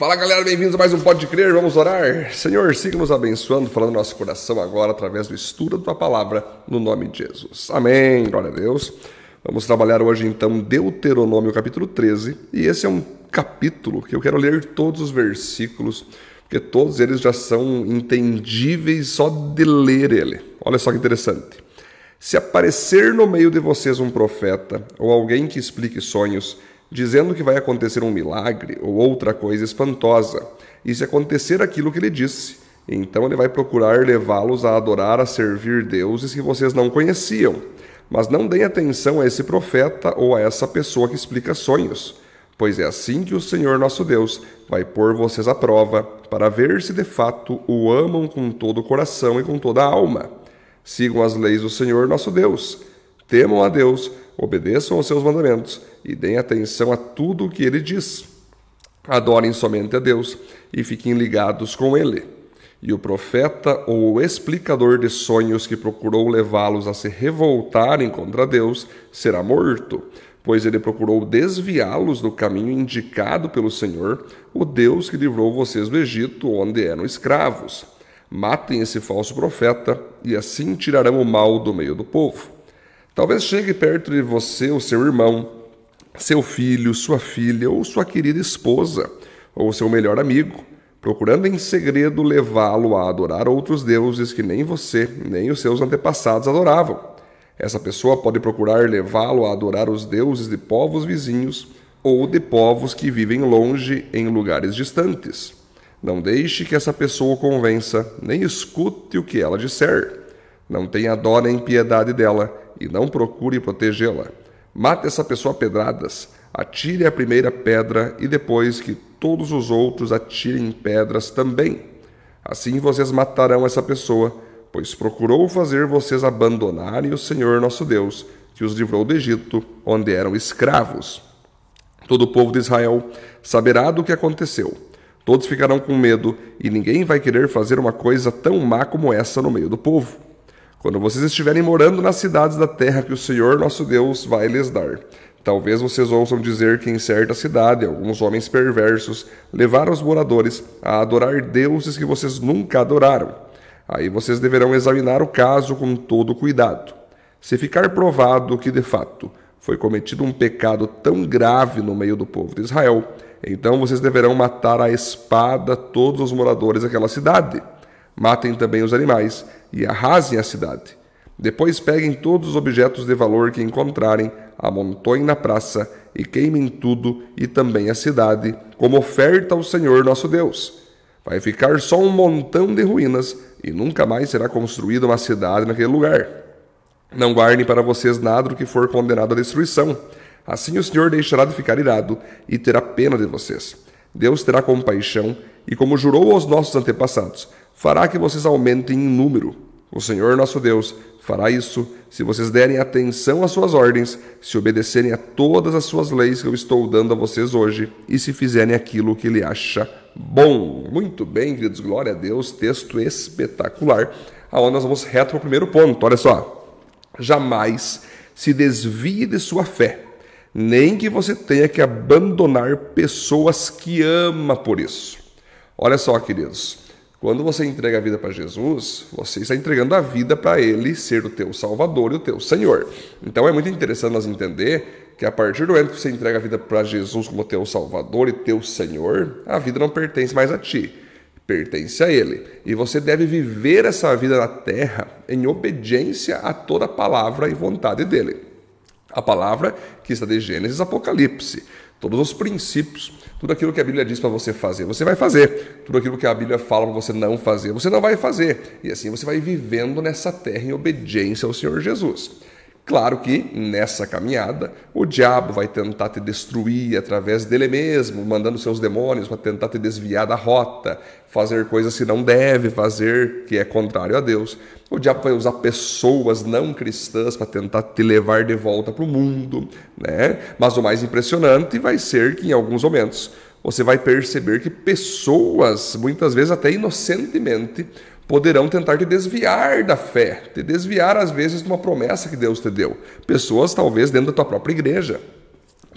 Fala galera, bem-vindos a mais um Pode Crer, vamos orar? Senhor, siga nos abençoando, falando no nosso coração agora através do estudo da tua palavra, no nome de Jesus. Amém, glória a Deus. Vamos trabalhar hoje então Deuteronômio capítulo 13, e esse é um capítulo que eu quero ler todos os versículos, porque todos eles já são entendíveis só de ler ele. Olha só que interessante. Se aparecer no meio de vocês um profeta ou alguém que explique sonhos, dizendo que vai acontecer um milagre ou outra coisa espantosa, e se acontecer aquilo que ele disse, então ele vai procurar levá-los a adorar, a servir deuses que vocês não conheciam. Mas não deem atenção a esse profeta ou a essa pessoa que explica sonhos, pois é assim que o Senhor nosso Deus vai pôr vocês à prova para ver se de fato o amam com todo o coração e com toda a alma. Sigam as leis do Senhor nosso Deus, temam a Deus, obedeçam aos seus mandamentos e deem atenção a tudo o que ele diz. Adorem somente a Deus e fiquem ligados com ele. E o profeta ou o explicador de sonhos que procurou levá-los a se revoltarem contra Deus será morto, pois ele procurou desviá-los do caminho indicado pelo Senhor, o Deus que livrou vocês do Egito, onde eram escravos. Matem esse falso profeta e assim tirarão o mal do meio do povo. Talvez chegue perto de você o seu irmão, seu filho, sua filha ou sua querida esposa, ou seu melhor amigo, procurando em segredo levá-lo a adorar outros deuses que nem você, nem os seus antepassados adoravam. Essa pessoa pode procurar levá-lo a adorar os deuses de povos vizinhos ou de povos que vivem longe em lugares distantes. Não deixe que essa pessoa o convença, nem escute o que ela disser. Não tenha dó nem piedade dela e não procure protegê-la. Mate essa pessoa a pedradas, atire a primeira pedra e depois que todos os outros atirem pedras também. Assim vocês matarão essa pessoa, pois procurou fazer vocês abandonarem o Senhor nosso Deus, que os livrou do Egito, onde eram escravos. Todo o povo de Israel saberá do que aconteceu. Todos ficarão com medo e ninguém vai querer fazer uma coisa tão má como essa no meio do povo quando vocês estiverem morando nas cidades da terra que o Senhor nosso Deus vai lhes dar. Talvez vocês ouçam dizer que em certa cidade alguns homens perversos levaram os moradores a adorar deuses que vocês nunca adoraram. Aí vocês deverão examinar o caso com todo cuidado. Se ficar provado que de fato foi cometido um pecado tão grave no meio do povo de Israel, então vocês deverão matar a espada todos os moradores daquela cidade. Matem também os animais e arrasem a cidade. Depois peguem todos os objetos de valor que encontrarem, amontoem na praça e queimem tudo e também a cidade, como oferta ao Senhor nosso Deus. Vai ficar só um montão de ruínas e nunca mais será construída uma cidade naquele lugar. Não guardem para vocês nada do que for condenado à destruição. Assim o Senhor deixará de ficar irado e terá pena de vocês. Deus terá compaixão e, como jurou aos nossos antepassados, fará que vocês aumentem em número. O Senhor nosso Deus fará isso se vocês derem atenção às suas ordens, se obedecerem a todas as suas leis que eu estou dando a vocês hoje e se fizerem aquilo que ele acha bom. Muito bem, queridos, glória a Deus, texto espetacular. Aonde nós vamos reto para o primeiro ponto. Olha só. Jamais se desvie de sua fé, nem que você tenha que abandonar pessoas que ama por isso. Olha só, queridos. Quando você entrega a vida para Jesus, você está entregando a vida para Ele ser o teu Salvador e o teu Senhor. Então é muito interessante nós entender que a partir do momento que você entrega a vida para Jesus como teu Salvador e teu Senhor, a vida não pertence mais a ti, pertence a Ele. E você deve viver essa vida na terra em obediência a toda a palavra e vontade dele. A palavra que está de Gênesis Apocalipse todos os princípios, tudo aquilo que a Bíblia diz para você fazer, você vai fazer. Tudo aquilo que a Bíblia fala para você não fazer, você não vai fazer. E assim você vai vivendo nessa terra em obediência ao Senhor Jesus. Claro que nessa caminhada o diabo vai tentar te destruir através dele mesmo, mandando seus demônios para tentar te desviar da rota, fazer coisas que não deve fazer, que é contrário a Deus. O diabo vai usar pessoas não cristãs para tentar te levar de volta para o mundo, né? Mas o mais impressionante vai ser que em alguns momentos você vai perceber que pessoas, muitas vezes até inocentemente, poderão tentar te desviar da fé, te desviar às vezes de uma promessa que Deus te deu. Pessoas talvez dentro da tua própria igreja.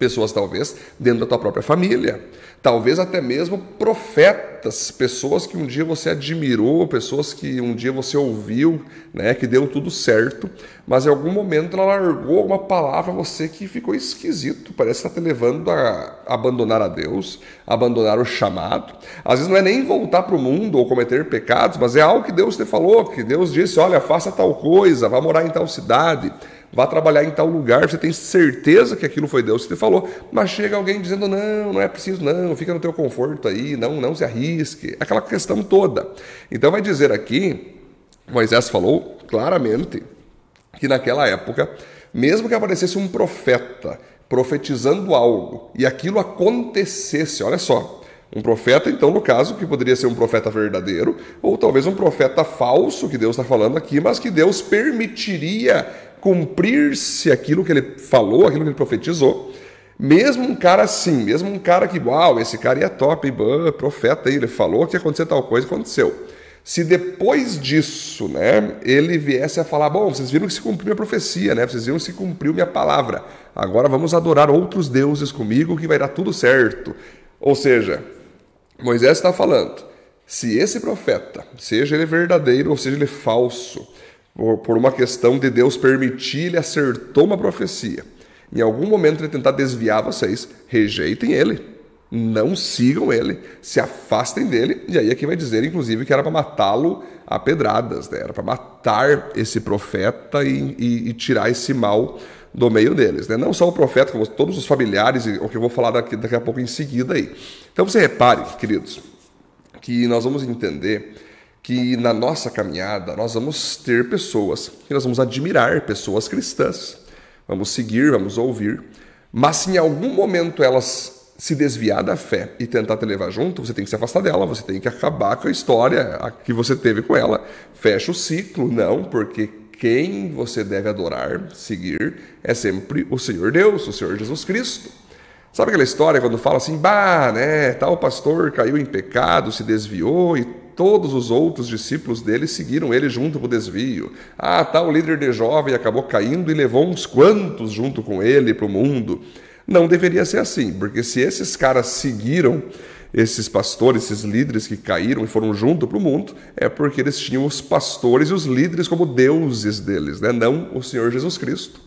Pessoas, talvez, dentro da tua própria família. Talvez até mesmo profetas, pessoas que um dia você admirou, pessoas que um dia você ouviu, né, que deu tudo certo, mas em algum momento ela largou uma palavra a você que ficou esquisito, parece que está te levando a abandonar a Deus, abandonar o chamado. Às vezes não é nem voltar para o mundo ou cometer pecados, mas é algo que Deus te falou, que Deus disse: olha, faça tal coisa, vá morar em tal cidade vá trabalhar em tal lugar, você tem certeza que aquilo foi Deus que te falou, mas chega alguém dizendo, não, não é preciso não, fica no teu conforto aí, não, não se arrisque, aquela questão toda. Então vai dizer aqui, Moisés falou claramente que naquela época, mesmo que aparecesse um profeta profetizando algo e aquilo acontecesse, olha só, um profeta, então, no caso, que poderia ser um profeta verdadeiro, ou talvez um profeta falso, que Deus está falando aqui, mas que Deus permitiria cumprir-se aquilo que ele falou, aquilo que ele profetizou. Mesmo um cara assim, mesmo um cara que, uau, esse cara é top, bah, profeta ele falou que ia acontecer tal coisa, aconteceu. Se depois disso, né, ele viesse a falar, bom, vocês viram que se cumpriu a profecia, né? Vocês viram que se cumpriu minha palavra. Agora vamos adorar outros deuses comigo que vai dar tudo certo. Ou seja, Moisés está falando, se esse profeta, seja ele verdadeiro ou seja ele falso, por uma questão de Deus permitir, ele acertou uma profecia. Em algum momento ele tentar desviar vocês, rejeitem ele. Não sigam ele, se afastem dele. E aí aqui vai dizer, inclusive, que era para matá-lo a pedradas, né? era para matar esse profeta e, e, e, tirar esse mal do meio deles. Né? Não só o profeta, como todos os familiares, o que eu vou falar daqui, daqui a pouco em seguida aí. Então você repare, queridos, que nós vamos entender que na nossa caminhada nós vamos ter pessoas que nós vamos admirar, pessoas cristãs. Vamos seguir, vamos ouvir. Mas se em algum momento elas se desviar da fé e tentar te levar junto, você tem que se afastar dela, você tem que acabar com a história que você teve com ela. Fecha o ciclo, não, porque quem você deve adorar, seguir, é sempre o Senhor Deus, o Senhor Jesus Cristo. Sabe aquela história quando fala assim, bah, né, tal pastor caiu em pecado, se desviou e todos os outros discípulos dele seguiram ele junto com o desvio. Ah, tal líder de jovem acabou caindo e levou uns quantos junto com ele para o mundo. Não deveria ser assim, porque se esses caras seguiram esses pastores, esses líderes que caíram e foram junto para o mundo, é porque eles tinham os pastores e os líderes como deuses deles, né? não o Senhor Jesus Cristo.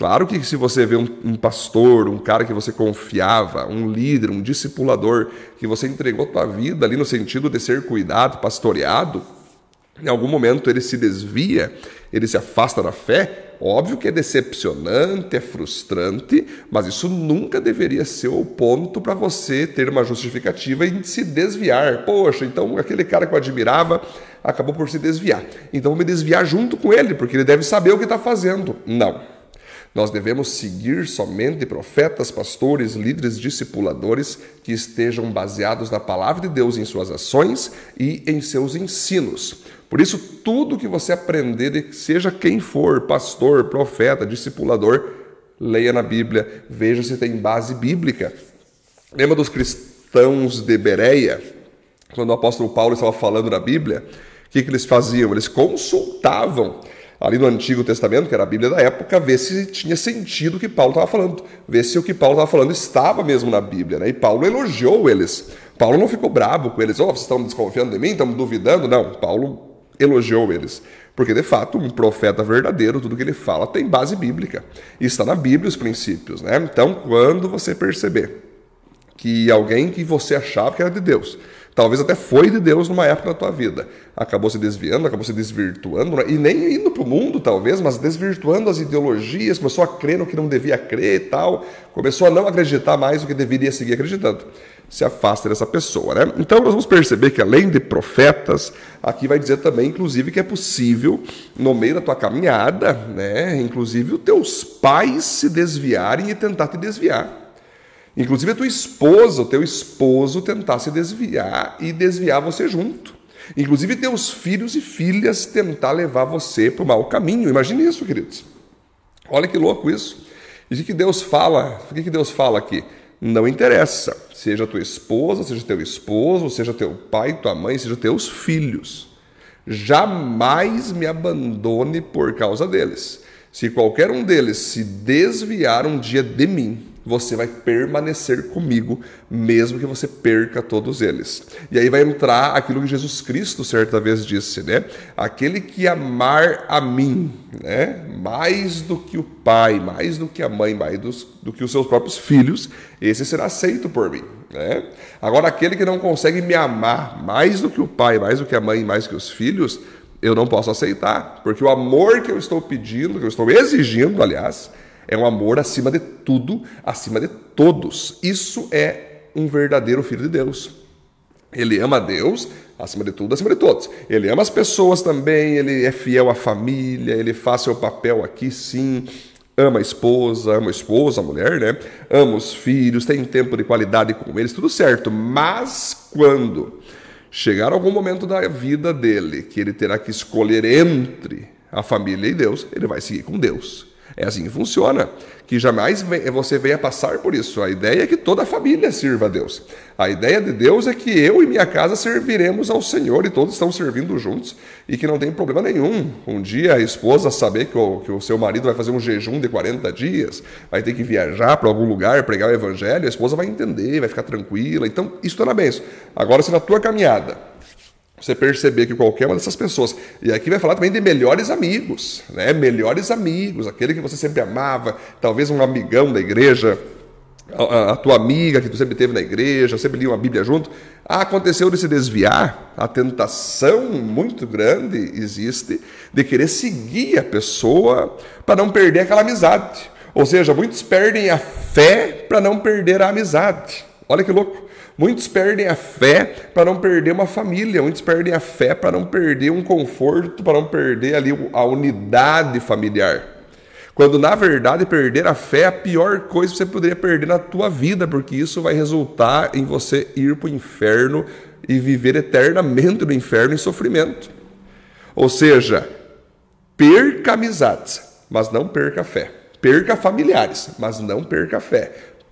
Claro que se você vê um, um, pastor, um cara que você confiava, um líder, um discipulador, que você entregou tua vida ali no sentido de ser cuidado, pastoreado, em algum momento ele se desvia, ele se afasta da fé, óbvio que é decepcionante, é frustrante, mas isso nunca deveria ser o ponto para você ter uma justificativa e se desviar. Poxa, então aquele cara que eu admirava acabou por se desviar. Então vou me desviar junto com ele, porque ele deve saber o que está fazendo. Não. Nós devemos seguir somente profetas, pastores, líderes, discipuladores que estejam baseados na palavra de Deus em suas ações e em seus ensinos. Por isso, tudo que você aprender, seja quem for, pastor, profeta, discipulador, leia na Bíblia, veja se tem base bíblica. Lembra dos cristãos de Bereia, quando o apóstolo Paulo estava falando na Bíblia? O que, que eles faziam? Eles consultavam ali no Antigo Testamento, que era a Bíblia da época, ver se tinha sentido o que Paulo estava falando, ver se o que Paulo estava falando estava mesmo na Bíblia. Né? E Paulo elogiou eles. Paulo não ficou bravo com eles, oh, vocês estão desconfiando de mim, estão duvidando. Não, Paulo elogiou eles. Porque, de fato, um profeta verdadeiro, tudo que ele fala tem base bíblica. E está na Bíblia os princípios. Né? Então, quando você perceber que alguém que você achava que era de Deus Talvez até foi de Deus numa época da tua vida. Acabou se desviando, acabou se desvirtuando, né? e nem indo para o mundo, talvez, mas desvirtuando as ideologias, começou a crer no que não devia crer e tal, começou a não acreditar mais no que deveria seguir acreditando. Se afasta dessa pessoa, né? Então nós vamos perceber que além de profetas, aqui vai dizer também, inclusive, que é possível, no meio da tua caminhada, né? Inclusive, os teus pais se desviarem e tentar te desviar. Inclusive a tua esposa, o teu esposo tentar se desviar e desviar você junto. Inclusive teus filhos e filhas tentar levar você para o mau caminho. Imagine isso, queridos. Olha que louco isso. E o que Deus fala? O que Deus fala aqui? Não interessa, seja tua esposa, seja teu esposo, seja teu pai, tua mãe, seja teus filhos. Jamais me abandone por causa deles. Se qualquer um deles se desviar um dia de mim, você vai permanecer comigo, mesmo que você perca todos eles. E aí vai entrar aquilo que Jesus Cristo certa vez disse, né? Aquele que amar a mim, né? Mais do que o pai, mais do que a mãe, mais do, do que os seus próprios filhos, esse será aceito por mim. Né? Agora, aquele que não consegue me amar mais do que o pai, mais do que a mãe, mais do que os filhos, eu não posso aceitar, porque o amor que eu estou pedindo, que eu estou exigindo, aliás, é um amor acima de tudo, acima de todos. Isso é um verdadeiro filho de Deus. Ele ama Deus acima de tudo, acima de todos. Ele ama as pessoas também, ele é fiel à família, ele faz seu papel aqui sim. Ama a esposa, ama a esposa, a mulher, né? Ama os filhos, tem tempo de qualidade com eles, tudo certo. Mas quando chegar algum momento da vida dele que ele terá que escolher entre a família e Deus, ele vai seguir com Deus. É assim que funciona. Que jamais você venha passar por isso. A ideia é que toda a família sirva a Deus. A ideia de Deus é que eu e minha casa serviremos ao Senhor e todos estão servindo juntos e que não tem problema nenhum. Um dia a esposa saber que o, que o seu marido vai fazer um jejum de 40 dias, vai ter que viajar para algum lugar, pregar o evangelho, a esposa vai entender, vai ficar tranquila. Então, isso está na bênção. Agora, se na tua caminhada você perceber que qualquer uma dessas pessoas, e aqui vai falar também de melhores amigos, né? Melhores amigos, aquele que você sempre amava, talvez um amigão da igreja, a, a tua amiga que tu sempre teve na igreja, sempre lia uma Bíblia junto. Aconteceu de se desviar, a tentação muito grande existe de querer seguir a pessoa para não perder aquela amizade. Ou seja, muitos perdem a fé para não perder a amizade. Olha que louco. Muitos perdem a fé para não perder uma família, muitos perdem a fé para não perder um conforto, para não perder ali a unidade familiar. Quando na verdade perder a fé é a pior coisa que você poderia perder na tua vida, porque isso vai resultar em você ir para o inferno e viver eternamente no inferno em sofrimento. Ou seja, perca amizades, mas não perca a fé. Perca familiares, mas não perca a fé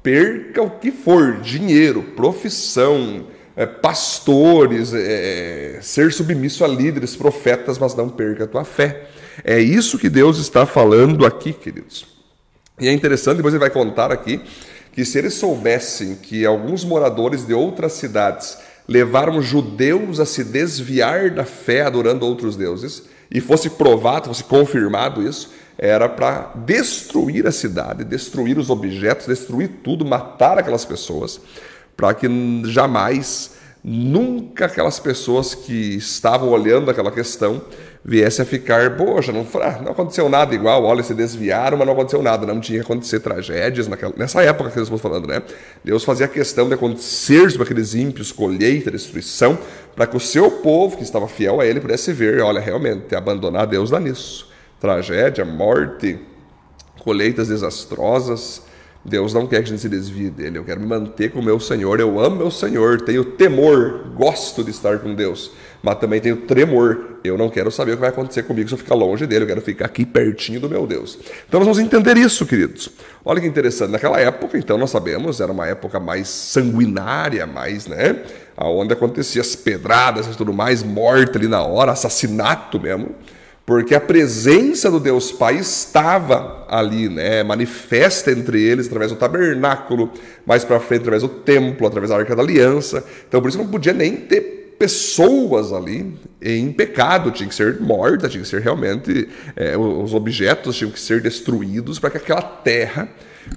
perca o que for, dinheiro, profissão, é, pastores, é, ser submisso a líderes, profetas, mas não perca a tua fé. É isso que Deus está falando aqui, queridos. E é interessante, depois ele vai contar aqui, que se eles soubessem que alguns moradores de outras cidades levaram judeus a se desviar da fé adorando outros deuses, e fosse provado, fosse confirmado isso, era para destruir a cidade, destruir os objetos, destruir tudo, matar aquelas pessoas, para que jamais, nunca aquelas pessoas que estavam olhando aquela questão viessem a ficar, poxa, não, não aconteceu nada igual, olha, se desviaram, mas não aconteceu nada, não tinha que acontecer tragédias naquela, nessa época que nós estamos falando, né? Deus fazia questão de acontecer sobre aqueles ímpios, colheita, destruição, para que o seu povo, que estava fiel a ele, pudesse ver, olha, realmente, abandonar Deus dá nisso tragédia, morte, colheitas desastrosas. Deus não quer que a gente se desvie dele. Eu quero me manter com o meu Senhor. Eu amo meu Senhor, tenho temor, gosto de estar com Deus, mas também tenho tremor. Eu não quero saber o que vai acontecer comigo se eu ficar longe dele. Eu quero ficar aqui pertinho do meu Deus. Então nós vamos entender isso, queridos. Olha que interessante. Naquela época, então nós sabemos, era uma época mais sanguinária, mais, né? Onde acontecia as pedradas e tudo mais, morte ali na hora, assassinato mesmo porque a presença do Deus Pai estava ali, né, manifesta entre eles através do tabernáculo, mais para frente através do templo, através da Arca da Aliança. Então por isso não podia nem ter pessoas ali em pecado, tinha que ser morta, tinha que ser realmente é, os objetos tinham que ser destruídos para que aquela terra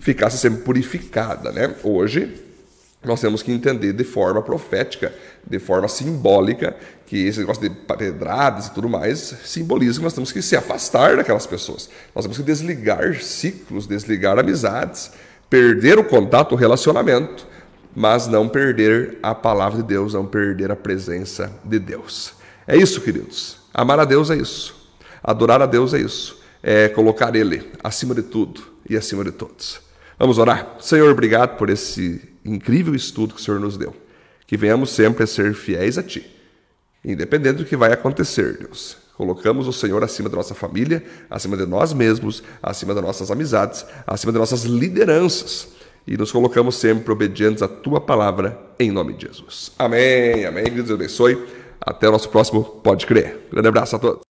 ficasse sempre purificada, né? Hoje nós temos que entender de forma profética, de forma simbólica, que esse negócio de pedradas e tudo mais simboliza que nós temos que se afastar daquelas pessoas. Nós temos que desligar ciclos, desligar amizades, perder o contato, o relacionamento, mas não perder a palavra de Deus, não perder a presença de Deus. É isso, queridos. Amar a Deus é isso. Adorar a Deus é isso. É colocar Ele acima de tudo e acima de todos. Vamos orar? Senhor, obrigado por esse incrível estudo que o Senhor nos deu. Que venhamos sempre a ser fiéis a Ti, independente do que vai acontecer, Deus. Colocamos o Senhor acima da nossa família, acima de nós mesmos, acima das nossas amizades, acima das nossas lideranças. E nos colocamos sempre obedientes à Tua palavra, em nome de Jesus. Amém, amém. Que Deus abençoe. Até o nosso próximo Pode Crer. Grande abraço a todos.